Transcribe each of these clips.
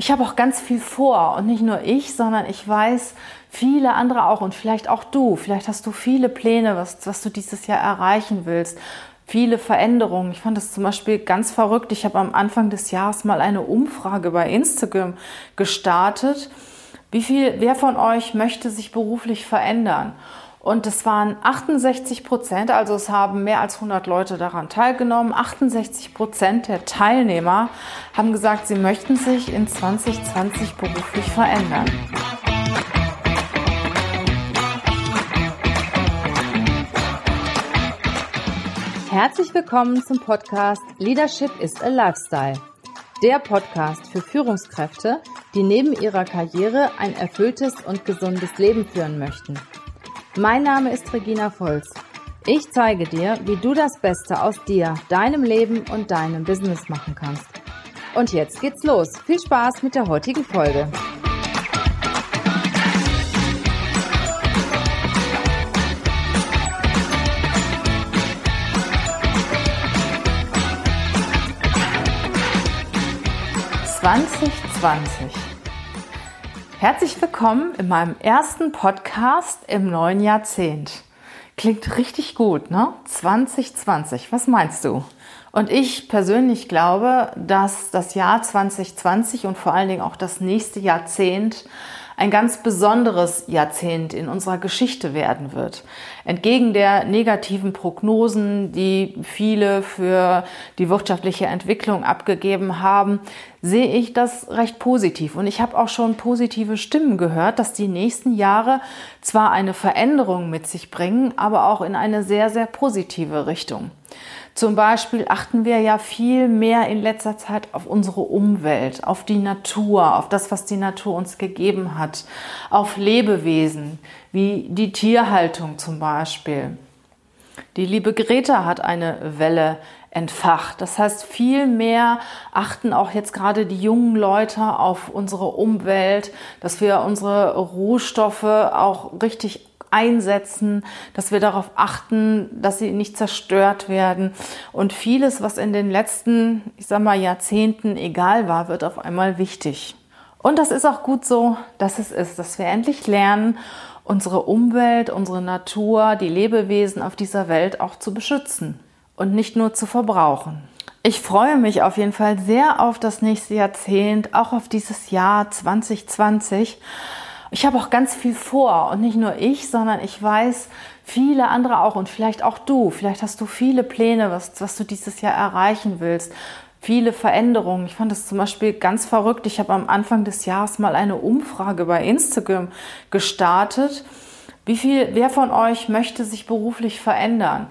Ich habe auch ganz viel vor und nicht nur ich, sondern ich weiß, viele andere auch und vielleicht auch du. Vielleicht hast du viele Pläne, was, was du dieses Jahr erreichen willst. Viele Veränderungen. Ich fand das zum Beispiel ganz verrückt. Ich habe am Anfang des Jahres mal eine Umfrage bei Instagram gestartet. Wie viel, wer von euch möchte sich beruflich verändern? Und es waren 68 Prozent, also es haben mehr als 100 Leute daran teilgenommen. 68 Prozent der Teilnehmer haben gesagt, sie möchten sich in 2020 beruflich verändern. Herzlich willkommen zum Podcast Leadership is a Lifestyle. Der Podcast für Führungskräfte, die neben ihrer Karriere ein erfülltes und gesundes Leben führen möchten. Mein Name ist Regina Volz. Ich zeige dir, wie du das Beste aus dir, deinem Leben und deinem Business machen kannst. Und jetzt geht's los. Viel Spaß mit der heutigen Folge. Zwanzig Herzlich willkommen in meinem ersten Podcast im neuen Jahrzehnt. Klingt richtig gut, ne? 2020, was meinst du? Und ich persönlich glaube, dass das Jahr 2020 und vor allen Dingen auch das nächste Jahrzehnt ein ganz besonderes Jahrzehnt in unserer Geschichte werden wird. Entgegen der negativen Prognosen, die viele für die wirtschaftliche Entwicklung abgegeben haben, sehe ich das recht positiv. Und ich habe auch schon positive Stimmen gehört, dass die nächsten Jahre zwar eine Veränderung mit sich bringen, aber auch in eine sehr, sehr positive Richtung. Zum Beispiel achten wir ja viel mehr in letzter Zeit auf unsere Umwelt, auf die Natur, auf das, was die Natur uns gegeben hat, auf Lebewesen, wie die Tierhaltung zum Beispiel. Die liebe Greta hat eine Welle entfacht. Das heißt, viel mehr achten auch jetzt gerade die jungen Leute auf unsere Umwelt, dass wir unsere Rohstoffe auch richtig einsetzen, dass wir darauf achten, dass sie nicht zerstört werden. Und vieles, was in den letzten, ich sag mal, Jahrzehnten egal war, wird auf einmal wichtig. Und das ist auch gut so, dass es ist, dass wir endlich lernen, unsere Umwelt, unsere Natur, die Lebewesen auf dieser Welt auch zu beschützen und nicht nur zu verbrauchen. Ich freue mich auf jeden Fall sehr auf das nächste Jahrzehnt, auch auf dieses Jahr 2020 ich habe auch ganz viel vor und nicht nur ich, sondern ich weiß viele andere auch und vielleicht auch du. Vielleicht hast du viele Pläne, was, was du dieses Jahr erreichen willst. Viele Veränderungen. Ich fand das zum Beispiel ganz verrückt. Ich habe am Anfang des Jahres mal eine Umfrage bei Instagram gestartet. Wie viel, wer von euch möchte sich beruflich verändern?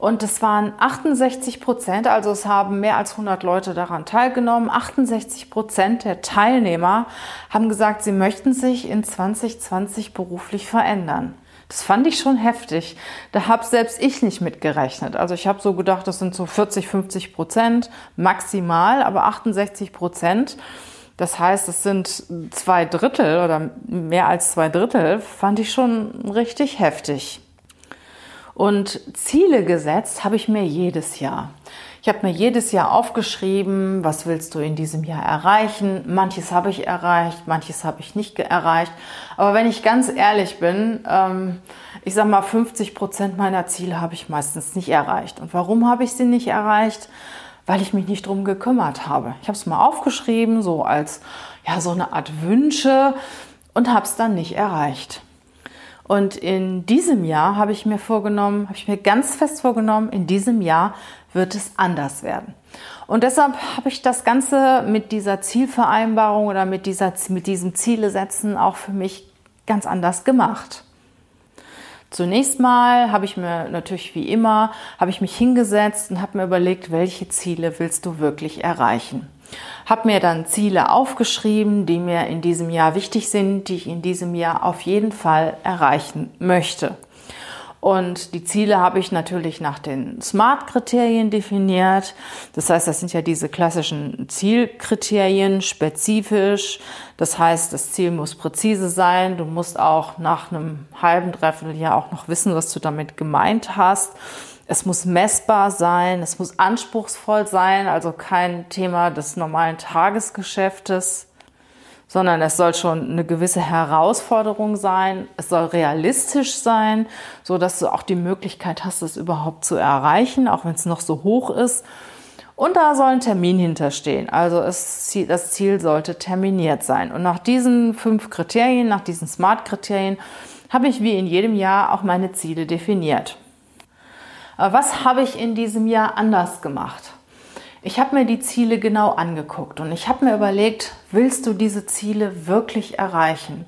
Und es waren 68 Prozent, also es haben mehr als 100 Leute daran teilgenommen. 68 Prozent der Teilnehmer haben gesagt, sie möchten sich in 2020 beruflich verändern. Das fand ich schon heftig. Da habe selbst ich nicht mitgerechnet. Also ich habe so gedacht, das sind so 40, 50 Prozent maximal, aber 68 Prozent. Das heißt, es sind zwei Drittel oder mehr als zwei Drittel, fand ich schon richtig heftig. Und Ziele gesetzt habe ich mir jedes Jahr. Ich habe mir jedes Jahr aufgeschrieben, was willst du in diesem Jahr erreichen. Manches habe ich erreicht, manches habe ich nicht erreicht. Aber wenn ich ganz ehrlich bin, ähm, ich sage mal, 50 Prozent meiner Ziele habe ich meistens nicht erreicht. Und warum habe ich sie nicht erreicht? Weil ich mich nicht drum gekümmert habe. Ich habe es mal aufgeschrieben, so als ja so eine Art Wünsche und habe es dann nicht erreicht. Und in diesem Jahr habe ich mir vorgenommen, habe ich mir ganz fest vorgenommen, in diesem Jahr wird es anders werden. Und deshalb habe ich das Ganze mit dieser Zielvereinbarung oder mit, dieser, mit diesem Ziele setzen auch für mich ganz anders gemacht. Zunächst mal habe ich mir natürlich wie immer, habe ich mich hingesetzt und habe mir überlegt, welche Ziele willst du wirklich erreichen. Habe mir dann Ziele aufgeschrieben, die mir in diesem Jahr wichtig sind, die ich in diesem Jahr auf jeden Fall erreichen möchte. Und die Ziele habe ich natürlich nach den SMART-Kriterien definiert. Das heißt, das sind ja diese klassischen Zielkriterien, spezifisch. Das heißt, das Ziel muss präzise sein. Du musst auch nach einem halben, dreiviertel Jahr auch noch wissen, was du damit gemeint hast. Es muss messbar sein, es muss anspruchsvoll sein, also kein Thema des normalen Tagesgeschäftes. sondern es soll schon eine gewisse Herausforderung sein. Es soll realistisch sein, so dass du auch die Möglichkeit hast, es überhaupt zu erreichen, auch wenn es noch so hoch ist. Und da soll ein Termin hinterstehen. Also es, das Ziel sollte terminiert sein. Und nach diesen fünf Kriterien, nach diesen Smart-Kriterien, habe ich wie in jedem Jahr auch meine Ziele definiert. Was habe ich in diesem Jahr anders gemacht? Ich habe mir die Ziele genau angeguckt und ich habe mir überlegt, willst du diese Ziele wirklich erreichen?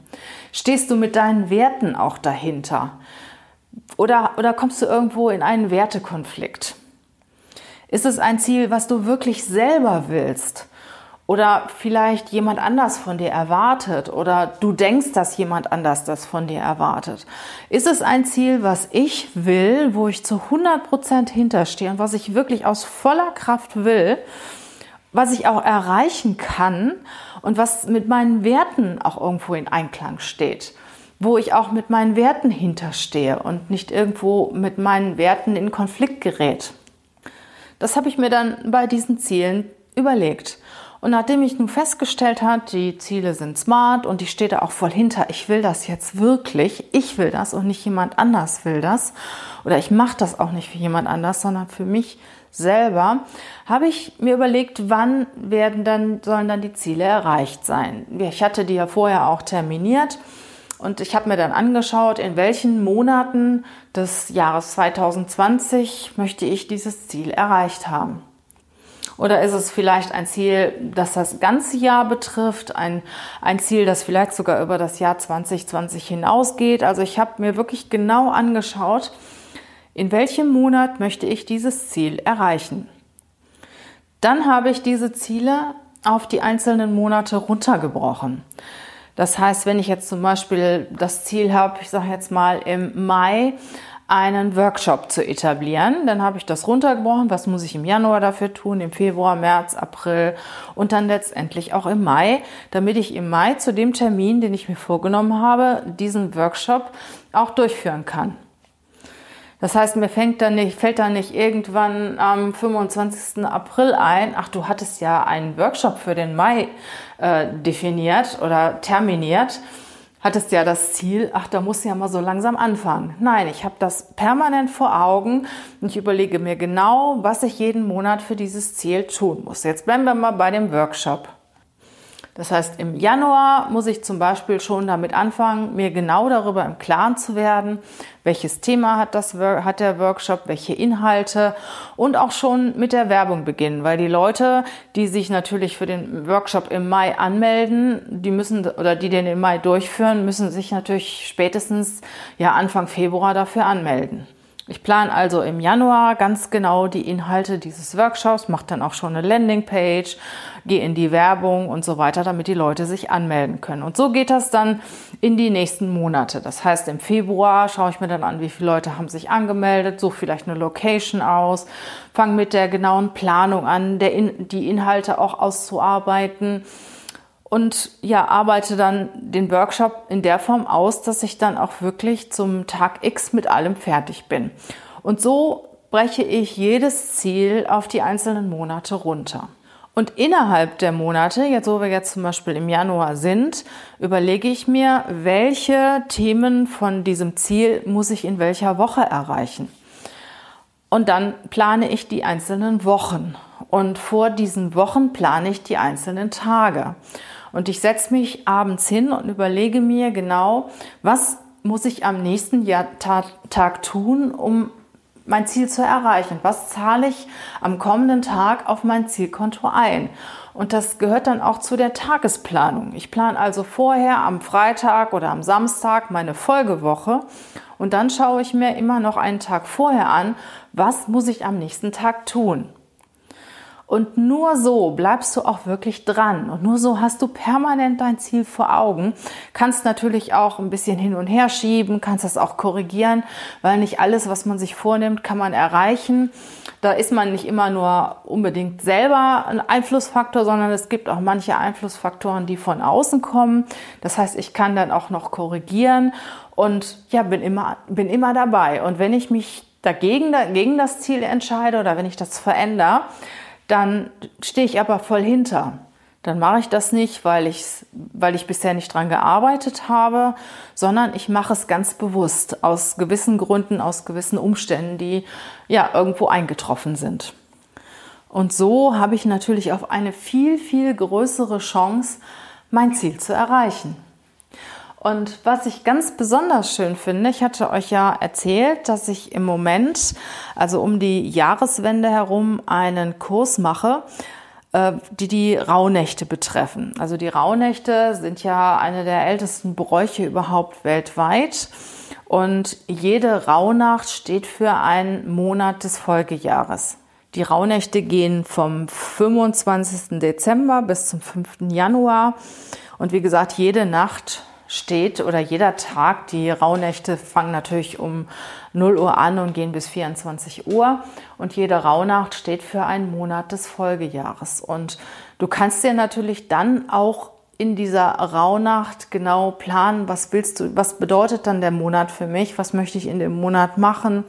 Stehst du mit deinen Werten auch dahinter? Oder, oder kommst du irgendwo in einen Wertekonflikt? Ist es ein Ziel, was du wirklich selber willst? Oder vielleicht jemand anders von dir erwartet oder du denkst, dass jemand anders das von dir erwartet. Ist es ein Ziel, was ich will, wo ich zu 100 Prozent hinterstehe und was ich wirklich aus voller Kraft will, was ich auch erreichen kann und was mit meinen Werten auch irgendwo in Einklang steht? wo ich auch mit meinen Werten hinterstehe und nicht irgendwo mit meinen Werten in Konflikt gerät. Das habe ich mir dann bei diesen Zielen überlegt. Und nachdem ich nun festgestellt habe, die Ziele sind smart und ich stehe da auch voll hinter, ich will das jetzt wirklich, ich will das und nicht jemand anders will das oder ich mache das auch nicht für jemand anders, sondern für mich selber, habe ich mir überlegt, wann werden dann, sollen dann die Ziele erreicht sein. Ich hatte die ja vorher auch terminiert und ich habe mir dann angeschaut, in welchen Monaten des Jahres 2020 möchte ich dieses Ziel erreicht haben. Oder ist es vielleicht ein Ziel, das das ganze Jahr betrifft, ein, ein Ziel, das vielleicht sogar über das Jahr 2020 hinausgeht? Also ich habe mir wirklich genau angeschaut, in welchem Monat möchte ich dieses Ziel erreichen. Dann habe ich diese Ziele auf die einzelnen Monate runtergebrochen. Das heißt, wenn ich jetzt zum Beispiel das Ziel habe, ich sage jetzt mal im Mai einen Workshop zu etablieren. Dann habe ich das runtergebrochen. Was muss ich im Januar dafür tun? Im Februar, März, April und dann letztendlich auch im Mai, damit ich im Mai zu dem Termin, den ich mir vorgenommen habe, diesen Workshop auch durchführen kann. Das heißt, mir fängt dann nicht, fällt dann nicht irgendwann am 25. April ein, ach, du hattest ja einen Workshop für den Mai äh, definiert oder terminiert hattest ja das Ziel, ach, da musst du ja mal so langsam anfangen. Nein, ich habe das permanent vor Augen und ich überlege mir genau, was ich jeden Monat für dieses Ziel tun muss. Jetzt bleiben wir mal bei dem Workshop. Das heißt, im Januar muss ich zum Beispiel schon damit anfangen, mir genau darüber im Klaren zu werden, welches Thema hat, das, hat der Workshop, welche Inhalte und auch schon mit der Werbung beginnen, weil die Leute, die sich natürlich für den Workshop im Mai anmelden, die müssen oder die den im Mai durchführen, müssen sich natürlich spätestens ja Anfang Februar dafür anmelden. Ich plane also im Januar ganz genau die Inhalte dieses Workshops, mache dann auch schon eine Landingpage, gehe in die Werbung und so weiter, damit die Leute sich anmelden können. Und so geht das dann in die nächsten Monate. Das heißt, im Februar schaue ich mir dann an, wie viele Leute haben sich angemeldet, suche vielleicht eine Location aus, fange mit der genauen Planung an, der in, die Inhalte auch auszuarbeiten und ja, arbeite dann den Workshop in der Form aus, dass ich dann auch wirklich zum Tag X mit allem fertig bin. Und so breche ich jedes Ziel auf die einzelnen Monate runter. Und innerhalb der Monate, jetzt wo wir jetzt zum Beispiel im Januar sind, überlege ich mir, welche Themen von diesem Ziel muss ich in welcher Woche erreichen. Und dann plane ich die einzelnen Wochen. Und vor diesen Wochen plane ich die einzelnen Tage. Und ich setze mich abends hin und überlege mir genau, was muss ich am nächsten Jahr Tag tun, um mein Ziel zu erreichen. Was zahle ich am kommenden Tag auf mein Zielkonto ein? Und das gehört dann auch zu der Tagesplanung. Ich plane also vorher am Freitag oder am Samstag meine Folgewoche und dann schaue ich mir immer noch einen Tag vorher an, was muss ich am nächsten Tag tun. Und nur so bleibst du auch wirklich dran. Und nur so hast du permanent dein Ziel vor Augen. Kannst natürlich auch ein bisschen hin und her schieben, kannst das auch korrigieren, weil nicht alles, was man sich vornimmt, kann man erreichen. Da ist man nicht immer nur unbedingt selber ein Einflussfaktor, sondern es gibt auch manche Einflussfaktoren, die von außen kommen. Das heißt, ich kann dann auch noch korrigieren und ja, bin immer, bin immer dabei. Und wenn ich mich dagegen, gegen das Ziel entscheide oder wenn ich das verändere, dann stehe ich aber voll hinter. dann mache ich das nicht, weil ich, weil ich bisher nicht dran gearbeitet habe, sondern ich mache es ganz bewusst aus gewissen Gründen, aus gewissen Umständen, die ja irgendwo eingetroffen sind. Und so habe ich natürlich auf eine viel, viel größere Chance, mein Ziel zu erreichen. Und was ich ganz besonders schön finde, ich hatte euch ja erzählt, dass ich im Moment, also um die Jahreswende herum, einen Kurs mache, äh, die die Rauhnächte betreffen. Also die Rauhnächte sind ja eine der ältesten Bräuche überhaupt weltweit. Und jede Rauhnacht steht für einen Monat des Folgejahres. Die Rauhnächte gehen vom 25. Dezember bis zum 5. Januar. Und wie gesagt, jede Nacht steht oder jeder Tag, die Rauhnächte fangen natürlich um 0 Uhr an und gehen bis 24 Uhr. Und jede Rauhnacht steht für einen Monat des Folgejahres. Und du kannst dir natürlich dann auch in dieser Rauhnacht genau planen, was willst du, was bedeutet dann der Monat für mich, was möchte ich in dem Monat machen,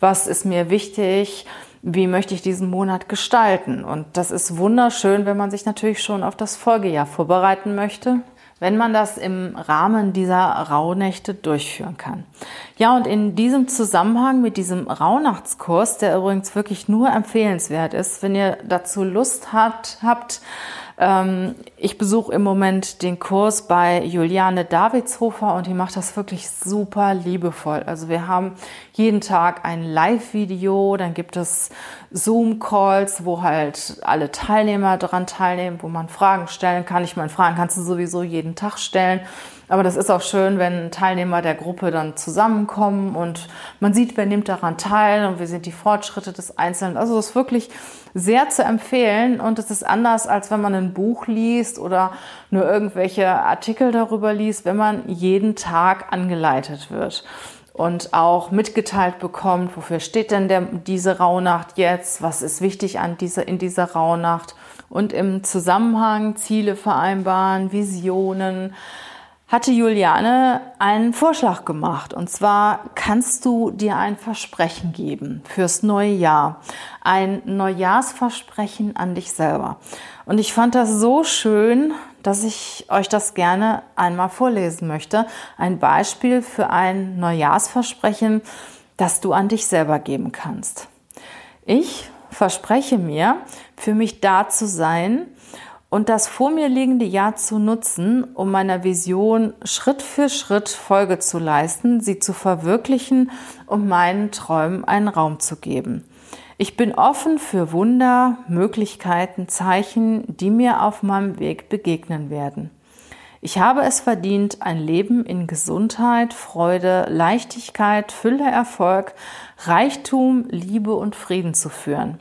was ist mir wichtig, wie möchte ich diesen Monat gestalten. Und das ist wunderschön, wenn man sich natürlich schon auf das Folgejahr vorbereiten möchte wenn man das im Rahmen dieser Rauhnächte durchführen kann. Ja, und in diesem Zusammenhang mit diesem Rauhnachtskurs, der übrigens wirklich nur empfehlenswert ist, wenn ihr dazu Lust habt, habt ich besuche im Moment den Kurs bei Juliane Davidshofer und die macht das wirklich super liebevoll. Also wir haben jeden Tag ein Live-Video, dann gibt es Zoom-Calls, wo halt alle Teilnehmer daran teilnehmen, wo man Fragen stellen kann. Ich meine, Fragen kannst du sowieso jeden Tag stellen. Aber das ist auch schön, wenn Teilnehmer der Gruppe dann zusammenkommen und man sieht, wer nimmt daran teil und wie sind die Fortschritte des Einzelnen. Also das ist wirklich sehr zu empfehlen. Und es ist anders, als wenn man ein Buch liest oder nur irgendwelche Artikel darüber liest, wenn man jeden Tag angeleitet wird und auch mitgeteilt bekommt, wofür steht denn der, diese Rauhnacht jetzt, was ist wichtig an dieser, in dieser Rauhnacht? Und im Zusammenhang Ziele vereinbaren, Visionen, hatte Juliane einen Vorschlag gemacht. Und zwar kannst du dir ein Versprechen geben fürs neue Jahr. Ein Neujahrsversprechen an dich selber. Und ich fand das so schön, dass ich euch das gerne einmal vorlesen möchte. Ein Beispiel für ein Neujahrsversprechen, das du an dich selber geben kannst. Ich verspreche mir, für mich da zu sein, und das vor mir liegende Jahr zu nutzen, um meiner Vision Schritt für Schritt Folge zu leisten, sie zu verwirklichen und meinen Träumen einen Raum zu geben. Ich bin offen für Wunder, Möglichkeiten, Zeichen, die mir auf meinem Weg begegnen werden. Ich habe es verdient, ein Leben in Gesundheit, Freude, Leichtigkeit, Fülle, Erfolg, Reichtum, Liebe und Frieden zu führen.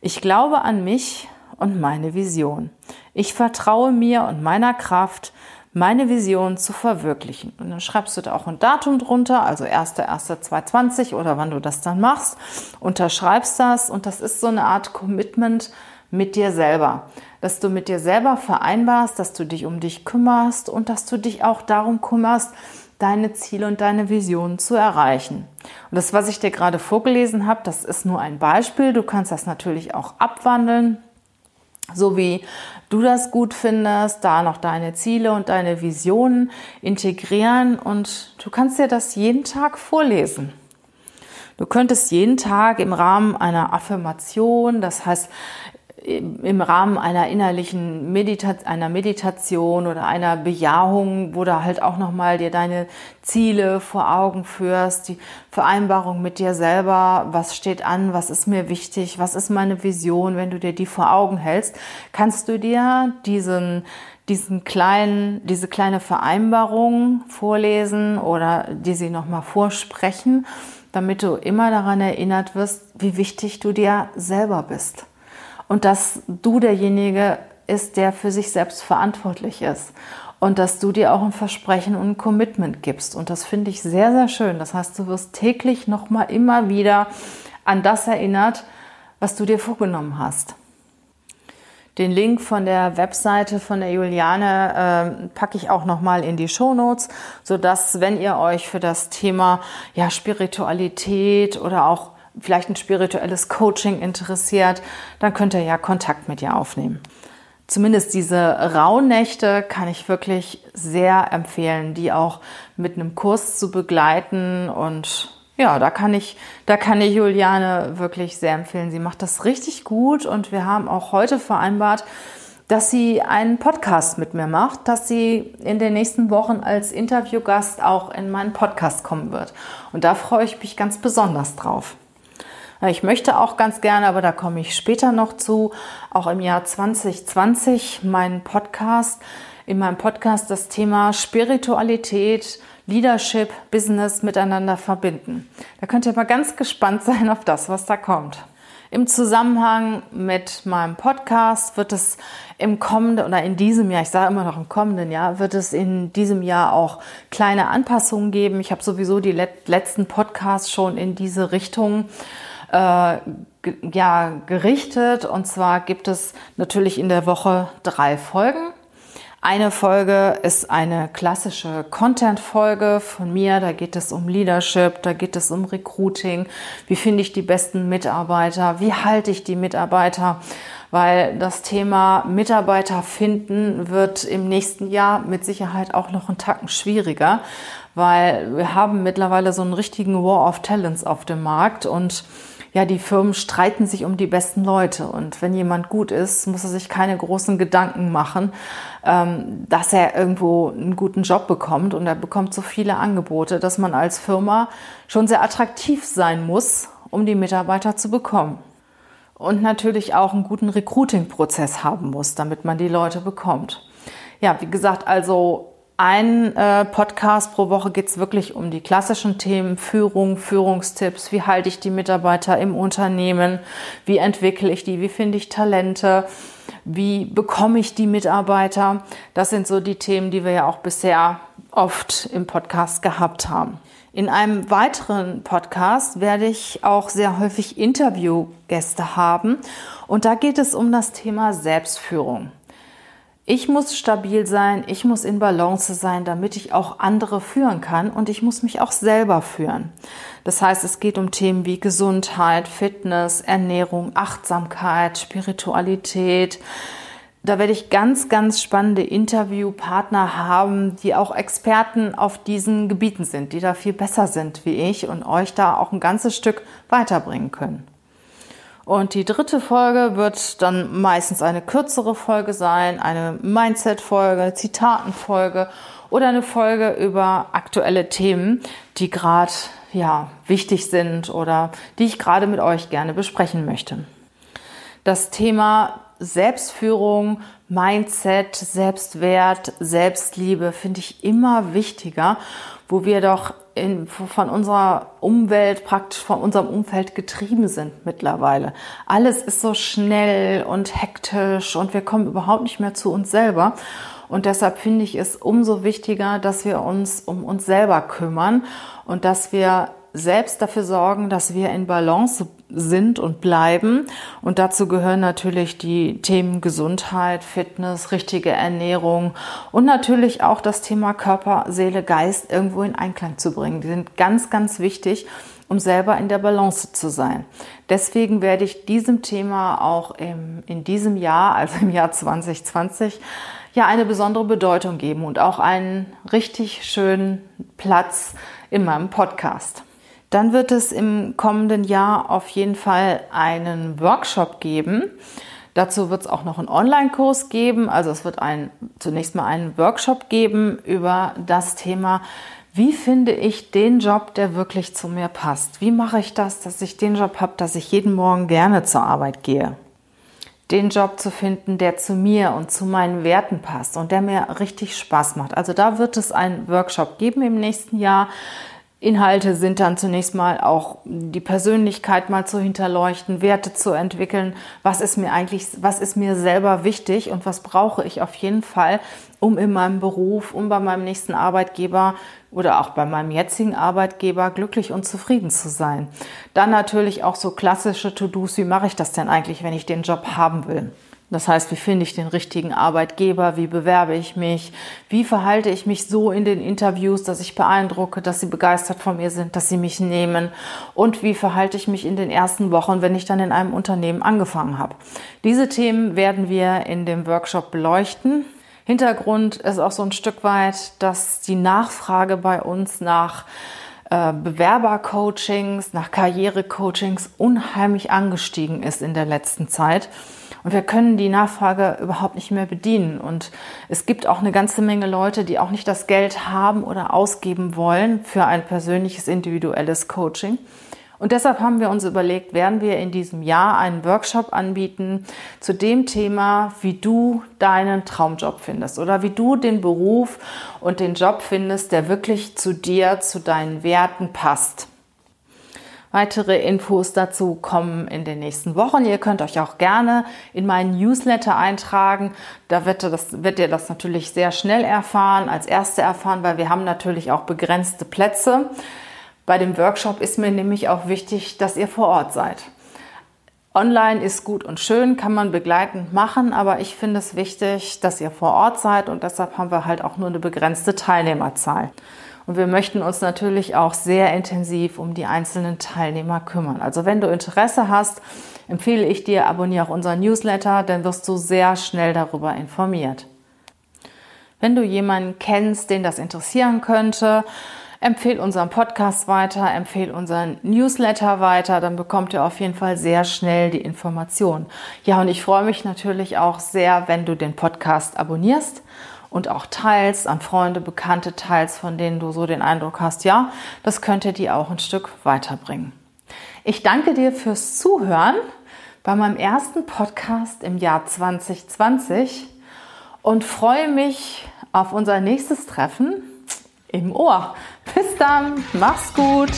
Ich glaube an mich, und meine Vision. Ich vertraue mir und meiner Kraft, meine Vision zu verwirklichen. Und dann schreibst du da auch ein Datum drunter, also 1.1.2020 oder wann du das dann machst, unterschreibst das und das ist so eine Art Commitment mit dir selber, dass du mit dir selber vereinbarst, dass du dich um dich kümmerst und dass du dich auch darum kümmerst, deine Ziele und deine Visionen zu erreichen. Und das, was ich dir gerade vorgelesen habe, das ist nur ein Beispiel. Du kannst das natürlich auch abwandeln so wie du das gut findest, da noch deine Ziele und deine Visionen integrieren und du kannst dir das jeden Tag vorlesen. Du könntest jeden Tag im Rahmen einer Affirmation, das heißt im Rahmen einer innerlichen Medita einer Meditation oder einer Bejahung, wo du halt auch nochmal dir deine Ziele vor Augen führst, die Vereinbarung mit dir selber, was steht an, was ist mir wichtig, was ist meine Vision, wenn du dir die vor Augen hältst, kannst du dir diesen, diesen kleinen, diese kleine Vereinbarung vorlesen oder dir sie nochmal vorsprechen, damit du immer daran erinnert wirst, wie wichtig du dir selber bist und dass du derjenige ist, der für sich selbst verantwortlich ist und dass du dir auch ein Versprechen und ein Commitment gibst. Und das finde ich sehr, sehr schön. Das heißt, du wirst täglich nochmal immer wieder an das erinnert, was du dir vorgenommen hast. Den Link von der Webseite von der Juliane äh, packe ich auch nochmal in die Shownotes, sodass, wenn ihr euch für das Thema ja, Spiritualität oder auch vielleicht ein spirituelles Coaching interessiert, dann könnt ihr ja Kontakt mit ihr aufnehmen. zumindest diese Rauhnächte kann ich wirklich sehr empfehlen, die auch mit einem Kurs zu begleiten und ja, da kann ich, da kann ich Juliane wirklich sehr empfehlen. Sie macht das richtig gut und wir haben auch heute vereinbart, dass sie einen Podcast mit mir macht, dass sie in den nächsten Wochen als Interviewgast auch in meinen Podcast kommen wird. Und da freue ich mich ganz besonders drauf. Ich möchte auch ganz gerne, aber da komme ich später noch zu, auch im Jahr 2020 meinen Podcast, in meinem Podcast das Thema Spiritualität, Leadership, Business miteinander verbinden. Da könnt ihr mal ganz gespannt sein auf das, was da kommt. Im Zusammenhang mit meinem Podcast wird es im kommenden oder in diesem Jahr, ich sage immer noch im kommenden Jahr, wird es in diesem Jahr auch kleine Anpassungen geben. Ich habe sowieso die letzten Podcasts schon in diese Richtung äh, ja, gerichtet. Und zwar gibt es natürlich in der Woche drei Folgen. Eine Folge ist eine klassische Content-Folge von mir. Da geht es um Leadership, da geht es um Recruiting. Wie finde ich die besten Mitarbeiter? Wie halte ich die Mitarbeiter? Weil das Thema Mitarbeiter finden wird im nächsten Jahr mit Sicherheit auch noch einen Tacken schwieriger, weil wir haben mittlerweile so einen richtigen War of Talents auf dem Markt und ja, die Firmen streiten sich um die besten Leute. Und wenn jemand gut ist, muss er sich keine großen Gedanken machen, ähm, dass er irgendwo einen guten Job bekommt. Und er bekommt so viele Angebote, dass man als Firma schon sehr attraktiv sein muss, um die Mitarbeiter zu bekommen. Und natürlich auch einen guten Recruiting-Prozess haben muss, damit man die Leute bekommt. Ja, wie gesagt, also ein äh, Podcast pro Woche geht es wirklich um die klassischen Themen Führung, Führungstipps, wie halte ich die Mitarbeiter im Unternehmen, wie entwickle ich die, wie finde ich Talente, wie bekomme ich die Mitarbeiter. Das sind so die Themen, die wir ja auch bisher oft im Podcast gehabt haben. In einem weiteren Podcast werde ich auch sehr häufig Interviewgäste haben und da geht es um das Thema Selbstführung. Ich muss stabil sein, ich muss in Balance sein, damit ich auch andere führen kann und ich muss mich auch selber führen. Das heißt, es geht um Themen wie Gesundheit, Fitness, Ernährung, Achtsamkeit, Spiritualität. Da werde ich ganz, ganz spannende Interviewpartner haben, die auch Experten auf diesen Gebieten sind, die da viel besser sind wie ich und euch da auch ein ganzes Stück weiterbringen können. Und die dritte Folge wird dann meistens eine kürzere Folge sein, eine Mindset-Folge, Zitaten-Folge oder eine Folge über aktuelle Themen, die gerade ja, wichtig sind oder die ich gerade mit euch gerne besprechen möchte. Das Thema Selbstführung, Mindset, Selbstwert, Selbstliebe finde ich immer wichtiger, wo wir doch in, von unserer Umwelt, praktisch von unserem Umfeld getrieben sind mittlerweile. Alles ist so schnell und hektisch und wir kommen überhaupt nicht mehr zu uns selber. Und deshalb finde ich es umso wichtiger, dass wir uns um uns selber kümmern und dass wir selbst dafür sorgen, dass wir in Balance sind und bleiben. Und dazu gehören natürlich die Themen Gesundheit, Fitness, richtige Ernährung und natürlich auch das Thema Körper, Seele, Geist irgendwo in Einklang zu bringen. Die sind ganz, ganz wichtig, um selber in der Balance zu sein. Deswegen werde ich diesem Thema auch im, in diesem Jahr, also im Jahr 2020, ja eine besondere Bedeutung geben und auch einen richtig schönen Platz in meinem Podcast. Dann wird es im kommenden Jahr auf jeden Fall einen Workshop geben. Dazu wird es auch noch einen Online-Kurs geben. Also es wird ein, zunächst mal einen Workshop geben über das Thema, wie finde ich den Job, der wirklich zu mir passt? Wie mache ich das, dass ich den Job habe, dass ich jeden Morgen gerne zur Arbeit gehe? Den Job zu finden, der zu mir und zu meinen Werten passt und der mir richtig Spaß macht. Also da wird es einen Workshop geben im nächsten Jahr. Inhalte sind dann zunächst mal auch die Persönlichkeit mal zu hinterleuchten, Werte zu entwickeln. Was ist mir eigentlich, was ist mir selber wichtig und was brauche ich auf jeden Fall, um in meinem Beruf, um bei meinem nächsten Arbeitgeber oder auch bei meinem jetzigen Arbeitgeber glücklich und zufrieden zu sein. Dann natürlich auch so klassische To-Dos. Wie mache ich das denn eigentlich, wenn ich den Job haben will? Das heißt, wie finde ich den richtigen Arbeitgeber? Wie bewerbe ich mich? Wie verhalte ich mich so in den Interviews, dass ich beeindrucke, dass sie begeistert von mir sind, dass sie mich nehmen? Und wie verhalte ich mich in den ersten Wochen, wenn ich dann in einem Unternehmen angefangen habe? Diese Themen werden wir in dem Workshop beleuchten. Hintergrund ist auch so ein Stück weit, dass die Nachfrage bei uns nach äh, Bewerbercoachings, nach Karrierecoachings unheimlich angestiegen ist in der letzten Zeit. Und wir können die Nachfrage überhaupt nicht mehr bedienen. Und es gibt auch eine ganze Menge Leute, die auch nicht das Geld haben oder ausgeben wollen für ein persönliches, individuelles Coaching. Und deshalb haben wir uns überlegt, werden wir in diesem Jahr einen Workshop anbieten zu dem Thema, wie du deinen Traumjob findest oder wie du den Beruf und den Job findest, der wirklich zu dir, zu deinen Werten passt. Weitere Infos dazu kommen in den nächsten Wochen. Ihr könnt euch auch gerne in meinen Newsletter eintragen. Da wird, das, wird ihr das natürlich sehr schnell erfahren, als Erste erfahren, weil wir haben natürlich auch begrenzte Plätze. Bei dem Workshop ist mir nämlich auch wichtig, dass ihr vor Ort seid. Online ist gut und schön, kann man begleitend machen, aber ich finde es wichtig, dass ihr vor Ort seid und deshalb haben wir halt auch nur eine begrenzte Teilnehmerzahl. Und wir möchten uns natürlich auch sehr intensiv um die einzelnen Teilnehmer kümmern. Also wenn du Interesse hast, empfehle ich dir, abonniere auch unseren Newsletter, dann wirst du sehr schnell darüber informiert. Wenn du jemanden kennst, den das interessieren könnte, empfehle unseren Podcast weiter, empfehle unseren Newsletter weiter, dann bekommt ihr auf jeden Fall sehr schnell die Information. Ja, und ich freue mich natürlich auch sehr, wenn du den Podcast abonnierst und auch teils an Freunde, Bekannte teils, von denen du so den Eindruck hast, ja, das könnte die auch ein Stück weiterbringen. Ich danke dir fürs Zuhören bei meinem ersten Podcast im Jahr 2020 und freue mich auf unser nächstes Treffen im Ohr. Bis dann, mach's gut.